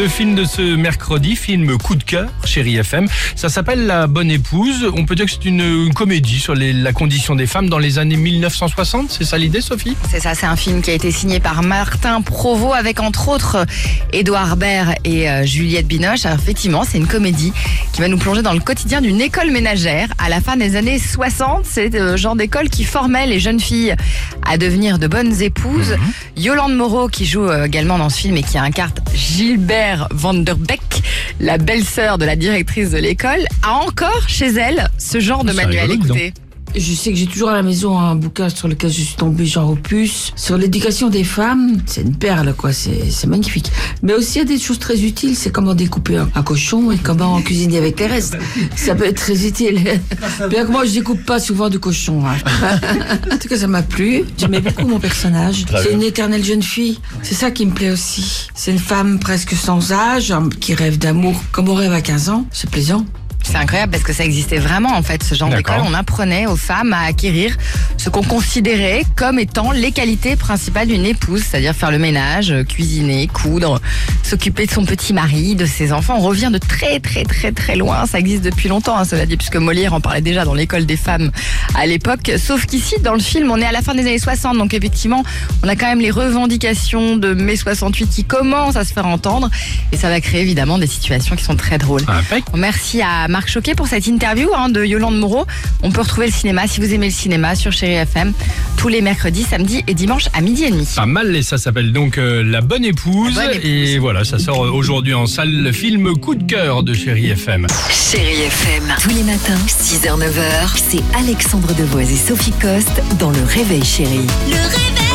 Le film de ce mercredi, film coup de cœur, chérie FM, ça s'appelle La Bonne Épouse. On peut dire que c'est une, une comédie sur les- la condition des femmes dans les années 1960. C'est ça l'idée, Sophie? C'est ça, c'est un film qui a été signé par Martin Provost avec entre autres Édouard Baird et euh, Juliette Binoche. Alors, effectivement, c'est une comédie qui va nous plonger dans le quotidien d'une école ménagère à la fin des années 60. C'est le genre d'école qui formait les jeunes filles à devenir de bonnes épouses. Yolande Moreau, qui joue euh, également dans ce film et qui incarne Gilbert Van der Beek, la belle-sœur de la directrice de l'école, a encore chez elle ce genre de manuel. Écoutez. Je sais que j'ai toujours à la maison un bouquin sur lequel je suis tombée, genre opus, sur l'éducation des femmes. C'est une perle, quoi. C'est magnifique. Mais aussi, il y a des choses très utiles. C'est comment découper un, un cochon et comment cuisiner avec les restes. Ça peut être très utile. Bien que moi, je découpe pas souvent du cochon. hein. en tout cas, ça m'a plu. J'aimais beaucoup mon personnage. C'est une éternelle jeune fille. C'est ça qui me plaît aussi. C'est une femme presque sans âge, qui rêve d'amour comme on rêve à 15 ans. C'est plaisant. C'est incroyable parce que ça existait vraiment en fait ce genre d'école. On apprenait aux femmes à acquérir ce qu'on considérait comme étant les qualités principales d'une épouse, c'est-à-dire faire le ménage, cuisiner, coudre, s'occuper de son petit mari, de ses enfants. On revient de très très très très loin. Ça existe depuis longtemps, hein, cela dit, puisque Molière en parlait déjà dans l'école des femmes à l'époque. Sauf qu'ici, dans le film, on est à la fin des années 60, donc effectivement, on a quand même les revendications de mai 68 qui commencent à se faire entendre, et ça va créer évidemment des situations qui sont très drôles. Impec. Merci à Marc Choquet pour cette interview hein, de Yolande Moreau. On peut retrouver le cinéma si vous aimez le cinéma sur Chéri FM tous les mercredis, samedis et dimanches à midi et demi. Pas mal, et ça s'appelle donc euh, La Bonne Épouse. La Bonne Épouse. Et voilà, ça sort euh, aujourd'hui en salle, le film coup de cœur de chérie FM. Chérie FM. Tous les matins, 6h, 9h, c'est Alexandre Devoise et Sophie Coste dans Le Réveil Chérie. Le réveil.